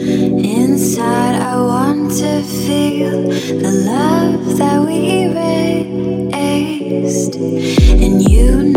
Inside, I want to feel the love that we raised, and you.